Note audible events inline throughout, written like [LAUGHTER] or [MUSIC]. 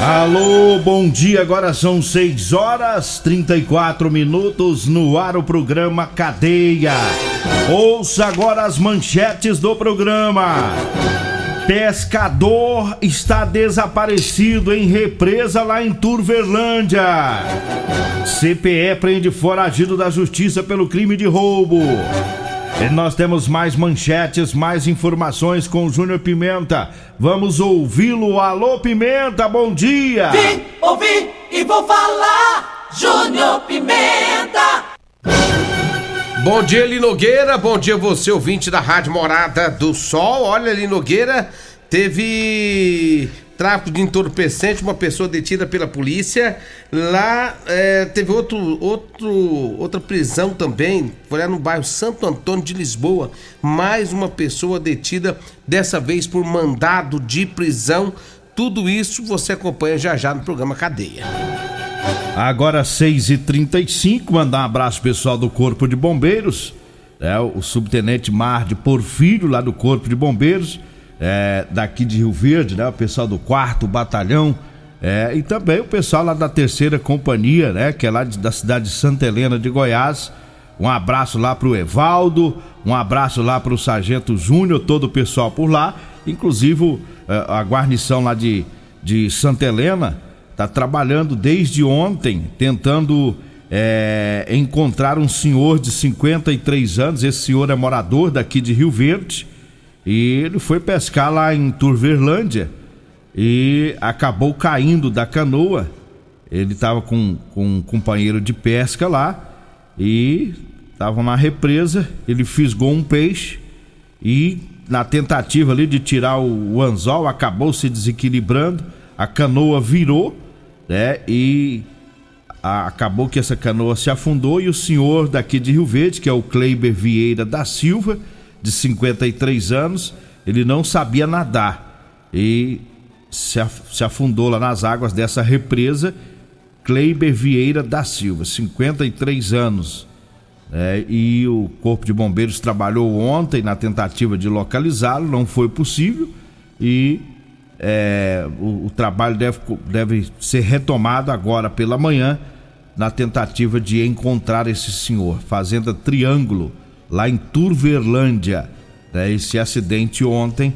Alô, bom dia. Agora são 6 horas 34 minutos no ar o programa Cadeia. Ouça agora as manchetes do programa. Pescador está desaparecido em represa lá em Turverlândia. CPE prende foragido da justiça pelo crime de roubo. E nós temos mais manchetes, mais informações com o Júnior Pimenta. Vamos ouvi-lo. Alô, Pimenta, bom dia! Vim, ouvi e vou falar, Júnior Pimenta! Bom dia, Linogueira. Bom dia, você, ouvinte da Rádio Morada do Sol. Olha, Linogueira, teve tráfico de entorpecente, uma pessoa detida pela polícia. Lá é, teve outro, outro, outra prisão também, foi lá no bairro Santo Antônio de Lisboa. Mais uma pessoa detida, dessa vez por mandado de prisão. Tudo isso você acompanha já já no programa Cadeia. Agora 6h35, mandar um abraço pessoal do Corpo de Bombeiros, é, o subtenente Mar de Porfírio, lá do Corpo de Bombeiros é, daqui de Rio Verde, né? O pessoal do quarto batalhão. É, e também o pessoal lá da terceira companhia, né? Que é lá de, da cidade de Santa Helena de Goiás. Um abraço lá pro Evaldo, um abraço lá pro Sargento Júnior, todo o pessoal por lá. Inclusive é, a guarnição lá de, de Santa Helena tá trabalhando desde ontem, tentando é, encontrar um senhor de 53 anos. Esse senhor é morador daqui de Rio Verde e ele foi pescar lá em Turverlândia e acabou caindo da canoa. Ele estava com, com um companheiro de pesca lá e estavam na represa. Ele fisgou um peixe e, na tentativa ali de tirar o, o anzol, acabou se desequilibrando. A canoa virou, né? E acabou que essa canoa se afundou. E o senhor daqui de Rio Verde, que é o Kleiber Vieira da Silva de 53 anos, ele não sabia nadar e se, afundou lá nas águas dessa represa. Kleiber Vieira da Silva, 53 anos. É, e o Corpo de Bombeiros trabalhou ontem na tentativa de localizá-lo, não foi possível e é, o, o, trabalho deve, deve ser retomado agora pela manhã na tentativa de encontrar esse senhor. Fazenda Triângulo, lá em Turverlândia. Né? Esse acidente ontem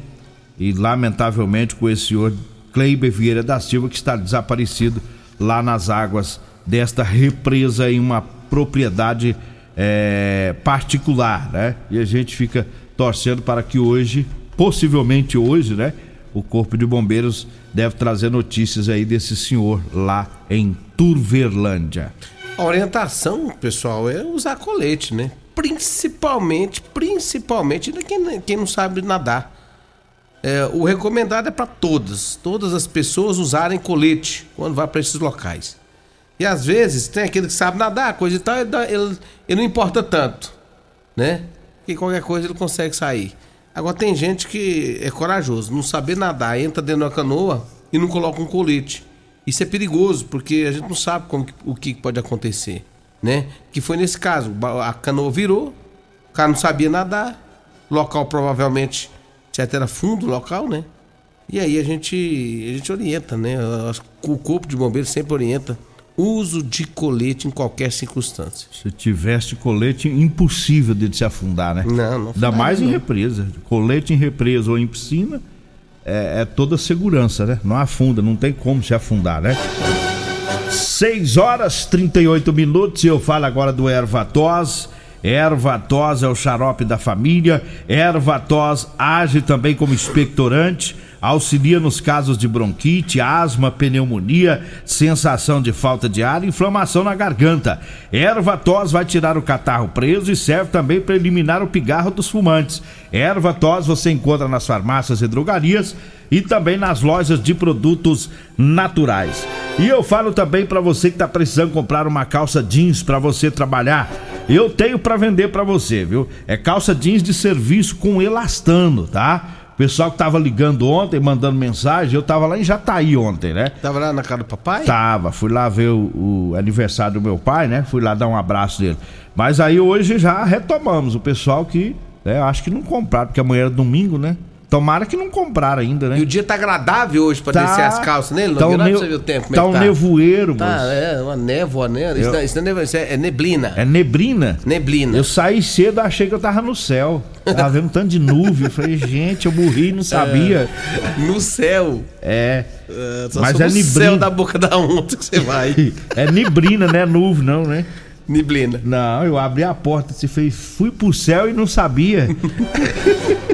e lamentavelmente com esse senhor Kleiber Vieira da Silva que está desaparecido lá nas águas desta represa em uma propriedade é, particular, né? E a gente fica torcendo para que hoje, possivelmente hoje, né? O Corpo de Bombeiros deve trazer notícias aí desse senhor lá em Turverlândia. A orientação, pessoal, é usar colete, né? Principalmente, principalmente quem, quem não sabe nadar. É, o recomendado é para todas, todas as pessoas usarem colete quando vai para esses locais. E às vezes tem aquele que sabe nadar, coisa e tal, ele, ele, não importa tanto, né? Que qualquer coisa ele consegue sair. Agora tem gente que é corajoso, não saber nadar, entra dentro da canoa e não coloca um colete. Isso é perigoso, porque a gente não sabe como, o que pode acontecer né? Que foi nesse caso, a canoa virou, o cara não sabia nadar, local provavelmente, certo, era fundo local, né? E aí a gente, a gente orienta, né? O corpo de bombeiros sempre orienta uso de colete em qualquer circunstância. Se tivesse colete, impossível de se afundar, né? Não, não. Ainda mais não. em represa. Colete em represa ou em piscina é, é, toda segurança, né? Não afunda, não tem como se afundar, né? 6 horas 38 minutos e eu falo agora do Ervatos. Erva tos é o xarope da família. Erva tos age também como expectorante auxilia nos casos de bronquite, asma, pneumonia, sensação de falta de ar e inflamação na garganta. Erva tos vai tirar o catarro preso e serve também para eliminar o pigarro dos fumantes. Erva tos você encontra nas farmácias e drogarias e também nas lojas de produtos naturais. E eu falo também para você que está precisando comprar uma calça jeans para você trabalhar. Eu tenho para vender para você, viu? É calça jeans de serviço com elastano, tá? O pessoal que tava ligando ontem, mandando mensagem, eu tava lá em Jataí ontem, né? Tava lá na casa do papai? Tava, fui lá ver o, o, aniversário do meu pai, né? Fui lá dar um abraço dele. Mas aí hoje já retomamos o pessoal que, né, acho que não compraram, porque amanhã é domingo, né? Tomara que não compraram ainda, né? E o dia tá agradável hoje pra tá, descer as calças nele? Tá não tá você viu o tempo, é tá, um tá? nevoeiro, tá, moço. é, uma névoa, né? Eu... Isso, isso, não é, isso é neblina. É neblina? Neblina. Eu saí cedo, achei que eu tava no céu. Tava vendo um tanto de nuvem. Eu falei, gente, eu morri não [LAUGHS] sabia. É, no céu. É. é Mas é neblina. céu da boca da onça que você vai. [LAUGHS] é neblina, né? Nuvem, não, né? Neblina. Não, eu abri a porta, se fez, fui pro céu e não sabia. [LAUGHS]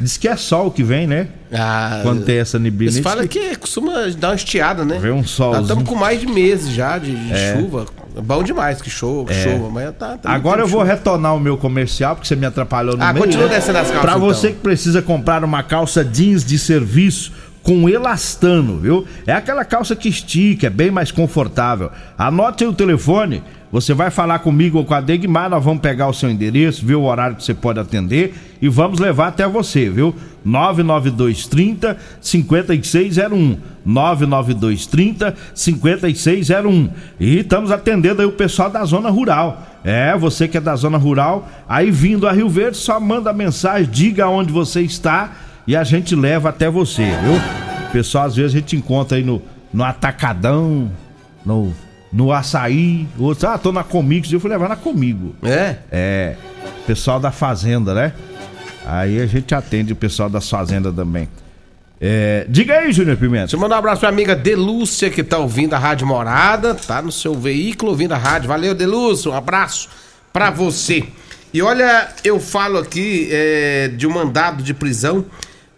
Diz que é sol que vem, né? Ah, Quando tem essa neblina. Eles falam que... que costuma dar uma estiada, né? Vem um sol. Nós estamos com mais de meses já de, de é. chuva. É bom demais que chova, é. chova mas tá, tá Agora eu vou chuva. retornar o meu comercial, porque você me atrapalhou no ah, meio. Ah, continua né? descendo as calças. Pra você então. que precisa comprar uma calça jeans de serviço com elastano, viu? É aquela calça que estica, é bem mais confortável. Anote aí o telefone você vai falar comigo ou com a Degmar, nós vamos pegar o seu endereço, ver o horário que você pode atender e vamos levar até você, viu? 99230 5601. 99230 5601. E estamos atendendo aí o pessoal da zona rural. É, você que é da zona rural, aí vindo a Rio Verde, só manda mensagem, diga onde você está e a gente leva até você, viu? Pessoal, às vezes a gente encontra aí no, no Atacadão, no no açaí, outros, ah, tô na Comix, eu fui levar na Comigo. É? É. Pessoal da Fazenda, né? Aí a gente atende o pessoal das Fazendas também. É, diga aí, Júnior Pimenta. Deixa eu mandar um abraço pra amiga Delúcia, que tá ouvindo a Rádio Morada, tá no seu veículo ouvindo a rádio. Valeu, Delúcia, um abraço pra você. E olha, eu falo aqui é, de um mandado de prisão.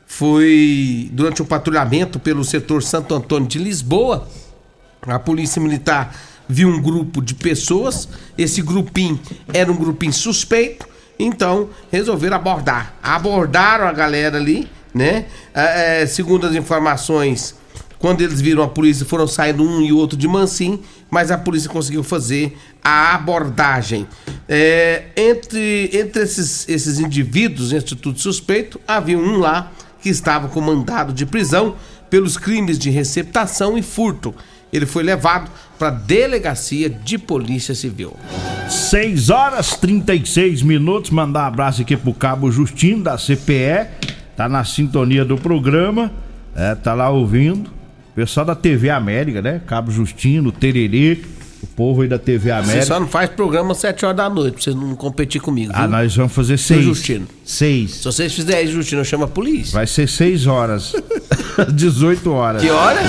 Foi durante um patrulhamento pelo setor Santo Antônio de Lisboa a polícia militar viu um grupo de pessoas, esse grupinho era um grupinho suspeito, então resolveram abordar. Abordaram a galera ali, né? É, segundo as informações, quando eles viram a polícia, foram saindo um e outro de mansinho, mas a polícia conseguiu fazer a abordagem. É, entre entre esses, esses indivíduos, instituto suspeito, havia um lá que estava com mandado de prisão pelos crimes de receptação e furto ele foi levado para a delegacia de polícia civil. 6 horas 36 minutos. Mandar um abraço aqui pro Cabo Justino da CPE. Tá na sintonia do programa. É, tá lá ouvindo. Pessoal da TV América, né? Cabo Justino, Tererê. O povo aí da TV América. Você só não faz programa às 7 horas da noite pra você não competir comigo. Ah, viu? Ah, nós vamos fazer 6. Justino. 6. Se vocês fizerem Justino, chama a polícia. Vai ser 6 horas. [LAUGHS] 18 horas. Que hora?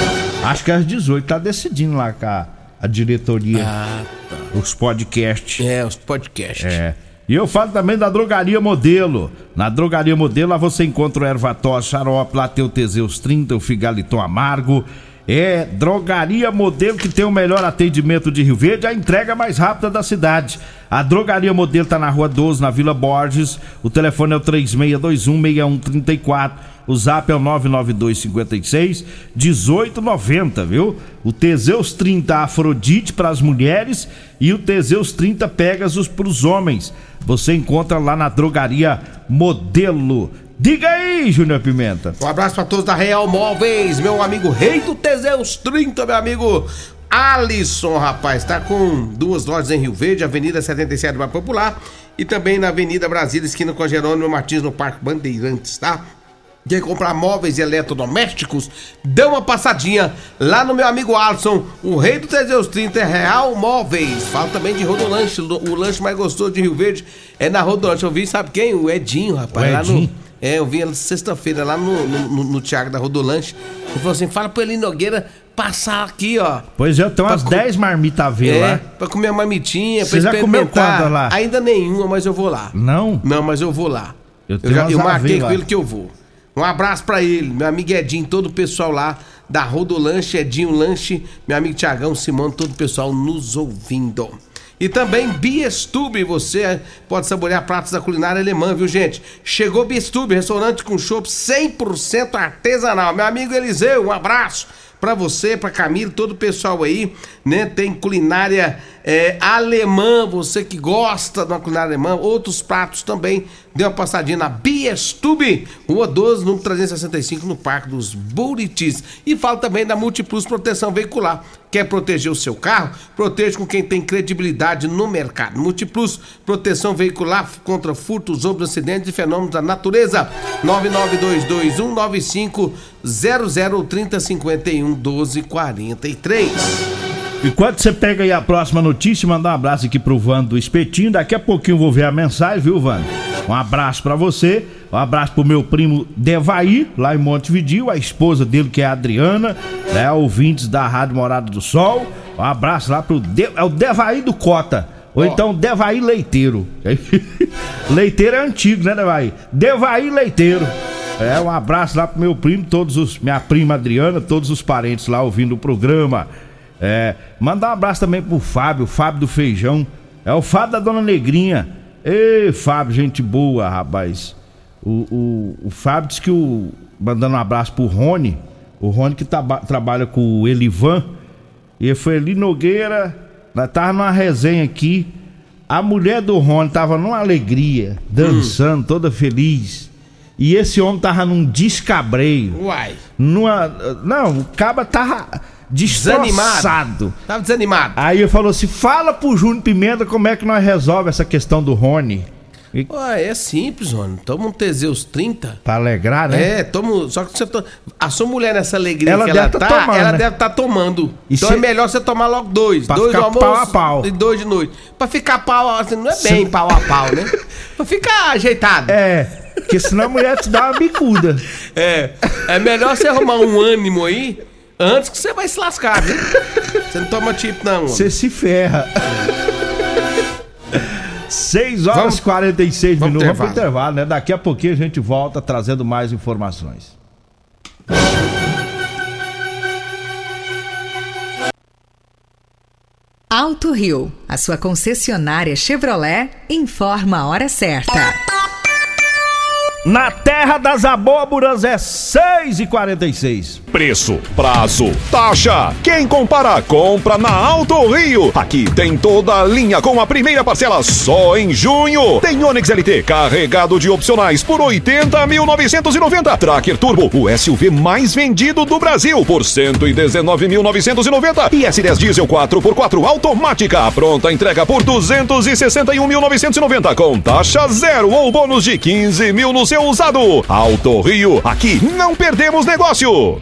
Acho que é às 18. Tá decidindo lá com a, diretoria. Ah, tá. Os podcasts. É, os podcasts. É. E eu falo também da Drogaria Modelo. Na Drogaria Modelo, lá você encontra o Ervatós, Xarope, lá tem o Teseus 30, o Figaliton Amargo é Drogaria Modelo que tem o melhor atendimento de Rio Verde, a entrega mais rápida da cidade. A Drogaria Modelo está na Rua 12, na Vila Borges. O telefone é o 36216134. O zap é o 99256 1890, viu? O Teseus 30 Afrodite para as mulheres e o Teseus 30 Pegasus para os homens. Você encontra lá na Drogaria Modelo. Diga aí, Júnior Pimenta. Um abraço para todos da Real Móveis, meu amigo Rei do Teseus 30, meu amigo Alisson, rapaz, tá com duas lojas em Rio Verde, Avenida 77 mais popular e também na Avenida Brasília, esquina com a Jerônimo Martins no Parque Bandeirantes, tá? Quer comprar móveis e eletrodomésticos? Dê uma passadinha lá no meu amigo Alisson, o rei do Teseus 30 é Real Móveis. Fala também de Rodolanche, o lanche mais gostoso de Rio Verde é na Rodolanche. Eu vi, sabe quem? O Edinho, rapaz. O lá Edinho? no. É, eu vi ele sexta-feira lá no, no, no, Thiago da Rodolanche. Ele falou assim: fala pro Eli Nogueira passar aqui, ó. Pois é, tem umas Pra co- 10 marmitas a ver É, lá. pra comer uma mamitinha, Você pra já comeu quantas lá? Ainda nenhuma, mas eu vou lá. Não? Não, mas eu vou lá. Eu Eu, já, eu marquei com ele que eu vou. Um abraço pra ele, meu amigo Edinho, todo o pessoal lá da Rodolanche, Edinho Lanche, meu amigo Tiagão, Simão, todo o pessoal nos ouvindo. E também Biestube, você pode saborear pratos da culinária alemã, viu gente? Chegou Biestube, restaurante com chopp 100% artesanal. Meu amigo Eliseu, um abraço pra você, pra Camilo, todo o pessoal aí, né? Tem culinária é, alemã, você que gosta da culinária alemã, outros pratos também. Dê uma passadinha na Biestube, Rua 12, número 365, no Parque dos Buritis. E fala também da Multiplus Proteção Veicular. Quer proteger o seu carro? Proteja com quem tem credibilidade no mercado. Multiplus Proteção Veicular contra furtos, roubos, acidentes e fenômenos da natureza. 9922195 003051 1243. Enquanto você pega aí a próxima notícia, mandar um abraço aqui pro Vando do Espetinho. Daqui a pouquinho eu vou ver a mensagem, viu, Vando? Um abraço pra você, um abraço pro meu primo Devaí, lá em Montevidil, a esposa dele que é a Adriana, né? Ouvintes da Rádio Morada do Sol. Um abraço lá pro. De... É o Devaí do Cota. Ou então Devaí Leiteiro. [LAUGHS] Leiteiro é antigo, né, Devaí? Devaí Leiteiro. É, um abraço lá pro meu primo, todos os. Minha prima Adriana, todos os parentes lá ouvindo o programa. É, mandar um abraço também pro Fábio, Fábio do Feijão. É o Fábio da Dona Negrinha. Ê, Fábio, gente boa, rapaz. O, o, o Fábio disse que o. Mandando um abraço pro Rony. O Rony que traba- trabalha com o Elivan. E ele foi ali Nogueira. Nós tava numa resenha aqui. A mulher do Rony tava numa alegria, dançando, toda feliz. E esse homem tava num descabreio. Uai, Numa. Não, o caba tava destroçado. tava desanimado. Aí ele falou assim: fala pro Júnior Pimenta como é que nós resolve essa questão do Rony. E, Ué, é simples, mano. Toma um Teseus 30. pra alegrar, né? É, toma. Só que você to... a sua mulher nessa alegria Ela que ela deve tá tá, tomando, ela né? deve estar tomando. E então é melhor você tomar logo dois. Pra dois ficar do almoço pau a pau. e dois de noite. Pra ficar pau, assim, não é bem pau a pau, né? [LAUGHS] pra ficar ajeitado. É, porque senão a mulher te dá uma bicuda. É. É melhor você arrumar um ânimo aí antes que você vai se lascar, viu? Você não toma tipo, não. Você se ferra. 6 horas Vamos- e 46 vamos minutos. Vamos pro intervalo. intervalo, né? Daqui a pouquinho a gente volta trazendo mais informações. Alto Rio, a sua concessionária Chevrolet, informa a hora certa. Na terra das abóboras é 6 e 46 Preço, prazo, taxa. Quem compara, compra na Alto Rio. Aqui tem toda a linha com a primeira parcela só em junho. Tem Onix LT carregado de opcionais por 80.990. Tracker Turbo, o SUV mais vendido do Brasil por 119.990. E S10 Diesel 4x4 automática. Pronta entrega por 261.990 com taxa zero ou bônus de 15 mil no seu usado. Alto Rio, aqui não perdemos negócio.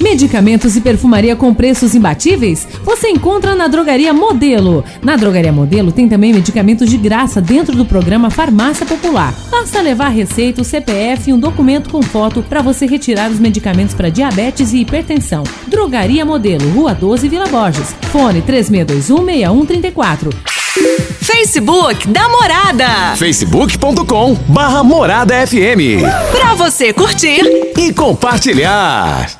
Medicamentos e perfumaria com preços imbatíveis? Você encontra na Drogaria Modelo. Na Drogaria Modelo tem também medicamentos de graça dentro do programa Farmácia Popular. Basta levar receita, o CPF e um documento com foto para você retirar os medicamentos para diabetes e hipertensão. Drogaria Modelo, Rua 12, Vila Borges. Fone 36216134. Facebook da Morada. facebook.com barra Morada FM. Pra você curtir e compartilhar.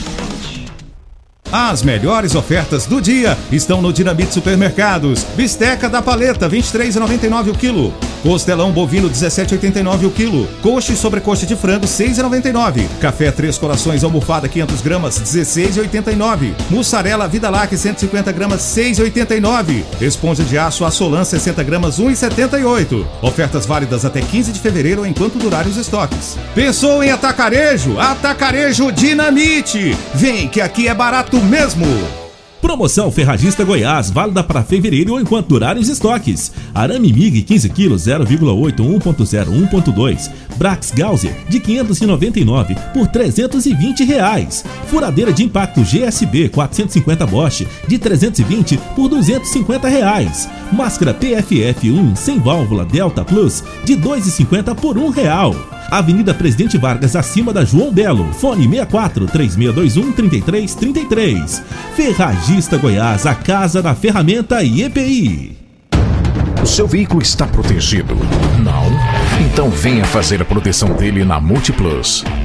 As melhores ofertas do dia estão no Dinamite Supermercados. Bisteca da paleta, 23,99 o quilo. Costelão bovino, 17,89 o quilo. Coxa e sobrecoxa de frango, 6,99. Café Três Corações almofada, 500 gramas, 16,89. Mussarela Vida Lac, 150 gramas, 6,89. Esponja de aço Assolan, 60 gramas, 1,78. Ofertas válidas até 15 de fevereiro enquanto durarem os estoques. Pensou em atacarejo? Atacarejo Dinamite! Vem que aqui é barato mesmo! Promoção Ferragista Goiás, válida para fevereiro ou enquanto durarem os estoques. Arame MIG 15 kg 0,8 1.0 1.2. Brax Gauser de 599 por 320 reais. Furadeira de impacto GSB 450 Bosch de 320 por 250 reais. Máscara PFF1 sem válvula Delta Plus de 2,50 por 1 real. Avenida Presidente Vargas, acima da João Belo. Fone 64 3621 3333. Ferragista Goiás, a casa da ferramenta e EPI. O seu veículo está protegido? Não? Então venha fazer a proteção dele na Multiplus.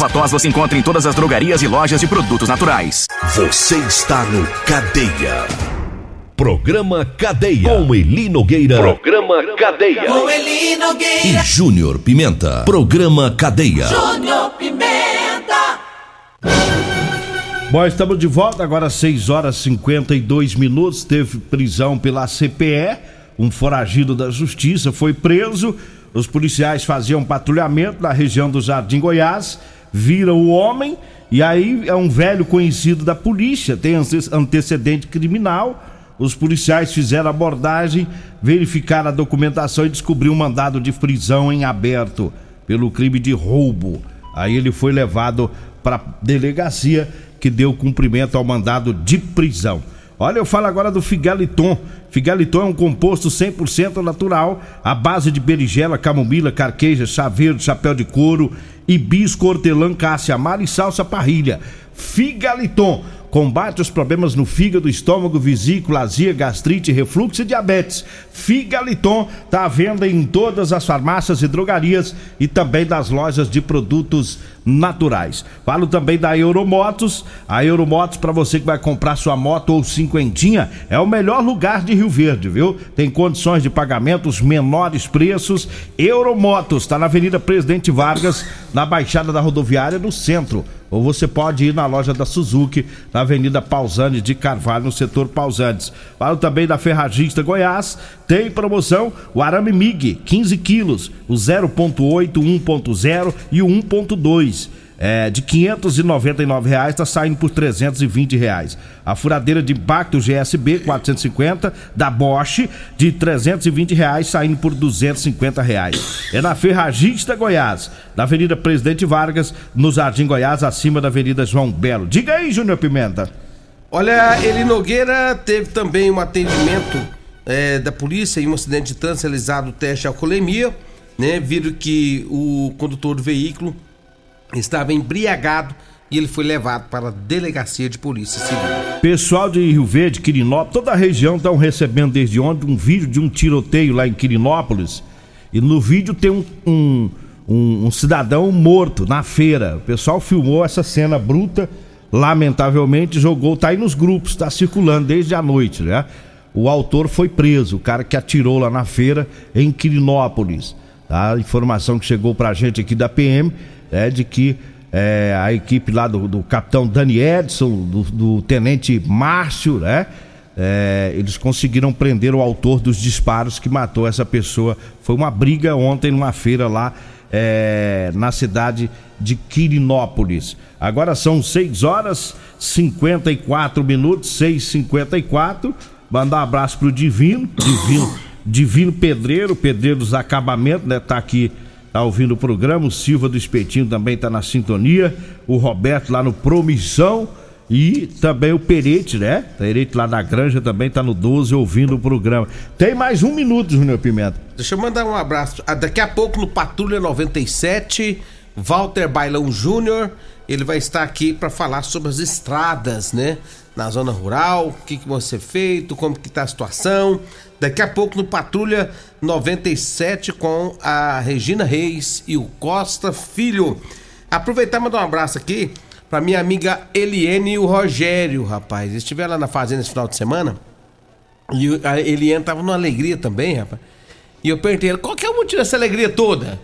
Ervatós você encontra em todas as drogarias e lojas de produtos naturais. Você está no Cadeia. Programa Cadeia. Com Eli Nogueira. Programa Cadeia. Com Eli Nogueira. E Júnior Pimenta. Programa Cadeia. Júnior Pimenta. Bom, estamos de volta agora às 6 horas e 52 minutos. Teve prisão pela CPE. Um foragido da justiça foi preso. Os policiais faziam patrulhamento na região do Jardim Goiás vira o homem e aí é um velho conhecido da polícia, tem antecedente criminal. Os policiais fizeram abordagem, verificaram a documentação e descobriu um mandado de prisão em aberto pelo crime de roubo. Aí ele foi levado para delegacia que deu cumprimento ao mandado de prisão. Olha, eu falo agora do Figaliton. Figaliton é um composto 100% natural, à base de berigela, camomila, carqueja, chá verde, chapéu de couro, hibisco, hortelã, cássia amara e salsa parrilha. Figaliton combate os problemas no fígado, estômago, vesícula, azia, gastrite, refluxo e diabetes. Figaliton está à venda em todas as farmácias e drogarias e também nas lojas de produtos naturais. Falo também da Euromotos. A Euromotos, para você que vai comprar sua moto ou cinquentinha, é o melhor lugar de Rio Verde, viu? Tem condições de pagamento, os menores preços. Euromotos, está na Avenida Presidente Vargas, na Baixada da Rodoviária, no centro. Ou você pode ir na loja da Suzuki, na Avenida Pausanes de Carvalho, no setor Pausanes. Falo também da Ferragista Goiás. Tem promoção o arame MIG, 15 quilos, o 0.8, 1.0 e o 1.2 é, de 599 reais está saindo por 320 reais. A furadeira de impacto GSB 450 da Bosch de 320 reais saindo por 250 reais. É na Ferragista Goiás, na Avenida Presidente Vargas, no Jardim Goiás, acima da Avenida João Belo. Diga aí, Júnior Pimenta. Olha, Eli Nogueira teve também um atendimento é, da polícia em um acidente de trânsito realizado o teste de alcoolemia, né? Viram que o condutor do veículo estava embriagado e ele foi levado para a delegacia de polícia civil. Pessoal de Rio Verde, Quirinópolis, toda a região estão recebendo desde ontem um vídeo de um tiroteio lá em Quirinópolis. E no vídeo tem um, um, um, um cidadão morto na feira. O pessoal filmou essa cena bruta, lamentavelmente jogou, tá aí nos grupos, tá circulando desde a noite, né? O autor foi preso, o cara que atirou lá na feira em Quirinópolis. A informação que chegou pra gente aqui da PM é de que é, a equipe lá do, do capitão Dani Edson, do, do tenente Márcio, né? É, eles conseguiram prender o autor dos disparos que matou essa pessoa. Foi uma briga ontem numa feira lá é, na cidade de Quirinópolis. Agora são 6 horas 54 minutos, 6h54. Mandar um abraço pro Divino, Divino, Divino Pedreiro, Pedreiro dos Acabamentos, né? Tá aqui tá ouvindo o programa. O Silva do Espetinho também tá na sintonia. O Roberto lá no Promissão. E também o Perete, né? Perete lá na Granja também tá no 12 ouvindo o programa. Tem mais um minuto, Júnior Pimenta. Deixa eu mandar um abraço. Ah, Daqui a pouco no Patrulha 97, Walter Bailão Júnior, ele vai estar aqui para falar sobre as estradas, né? Na zona rural, o que, que vai ser feito, como que tá a situação. Daqui a pouco no Patrulha 97 com a Regina Reis e o Costa Filho. Aproveitar e mandar um abraço aqui pra minha amiga Eliene e o Rogério, rapaz. Eles estiveram lá na fazenda esse final de semana. E a Eliane tava numa alegria também, rapaz. E eu perguntei ela, qual que é o motivo dessa alegria toda?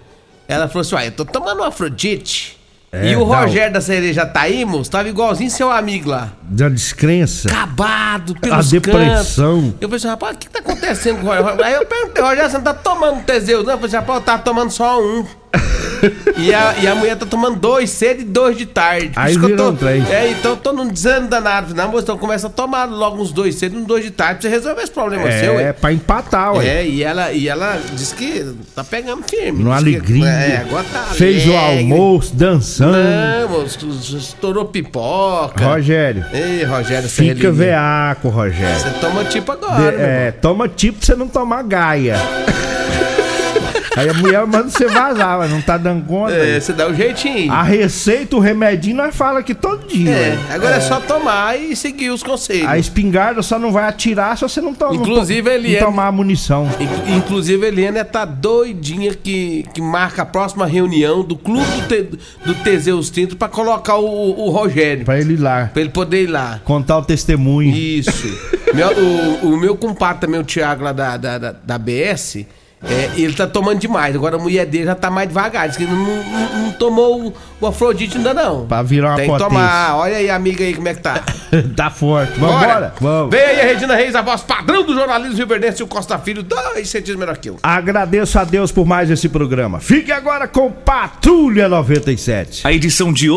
Ela falou assim, uai, eu tô tomando um Afrodite. É, e o Rogério da Cereja Taímos tava igualzinho seu amigo lá. Da descrença. Acabado A pelos depressão. cantos. Eu falei rapaz, o que tá acontecendo com o Rogério? Aí eu perguntei, Rogério, você não tá tomando Teseus, não? Eu falei assim, rapaz, eu tava tomando só um. [LAUGHS] e, a, e a mulher tá tomando dois cedo e dois de tarde. Por Aí eu virou tô, trem. É, então eu tô num desânimo danado. Não, moço, então começa a tomar logo uns dois cedo e uns dois de tarde pra você resolver esse problema seu. É, ué. pra empatar, ué. É, e ela, e ela disse que tá pegando firme. Numa Diz que- alegria. é, agora tá Fez o alegre. almoço, dançando. Não, moço, estourou pipoca. Rogério. Ei, Rogério, você Fica é veaco, Rogério. Você toma tipo agora, De- é, toma tipo pra você não tomar gaia. Aí a mulher manda você vazar, mas não tá dando conta. É, você dá o jeitinho. A receita, o remedinho, nós fala aqui todo dia. É, ué. agora é. só tomar e seguir os conselhos. A espingarda só não vai atirar se você não, to Inclusive, não, não é- tomar munição. In- Inclusive, a Eliana tá doidinha que, que marca a próxima reunião do clube do, Te, do Teseus Tinto pra colocar o, o Rogério. Pra ele ir lá. Pra ele poder ir lá. Contar o testemunho. Isso. Meu- o, o meu compadre também, o Thiago lá da, da, da, da BS, é, ele tá tomando demais. Agora a mulher dele já tá mais devagar. Diz que não, não- não tomou o, Afrodite ainda não. Pra virar uma Tem que potência. tomar. Olha aí, amiga aí, como é que tá. [LAUGHS] tá forte. Vambora? Vamos. Vem aí a Regina Reis, a voz padrão do jornalismo Rio Verdense e o Costa Filho, dois centímetros menor que eu. Agradeço a Deus por mais esse programa. Fique agora com Patrulha 97. A edição de hoje.